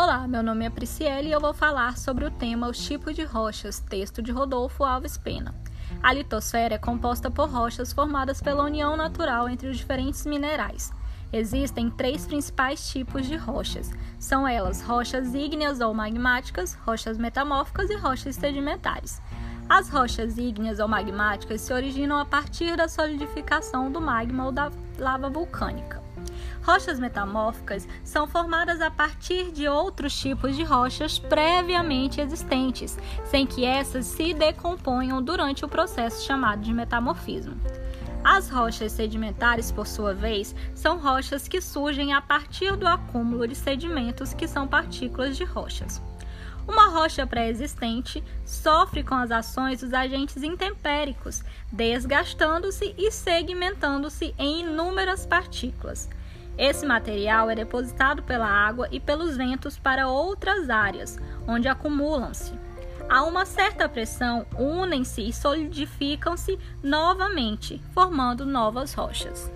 Olá, meu nome é Prisciele e eu vou falar sobre o tema Os tipos de rochas, texto de Rodolfo Alves Pena. A litosfera é composta por rochas formadas pela união natural entre os diferentes minerais. Existem três principais tipos de rochas. São elas rochas ígneas ou magmáticas, rochas metamórficas e rochas sedimentares. As rochas ígneas ou magmáticas se originam a partir da solidificação do magma ou da lava vulcânica. Rochas metamórficas são formadas a partir de outros tipos de rochas previamente existentes, sem que essas se decomponham durante o processo chamado de metamorfismo. As rochas sedimentares, por sua vez, são rochas que surgem a partir do acúmulo de sedimentos que são partículas de rochas. Uma rocha pré-existente sofre com as ações dos agentes intempéricos, desgastando-se e segmentando-se em inúmeras partículas. Esse material é depositado pela água e pelos ventos para outras áreas, onde acumulam-se. A uma certa pressão, unem-se e solidificam-se novamente, formando novas rochas.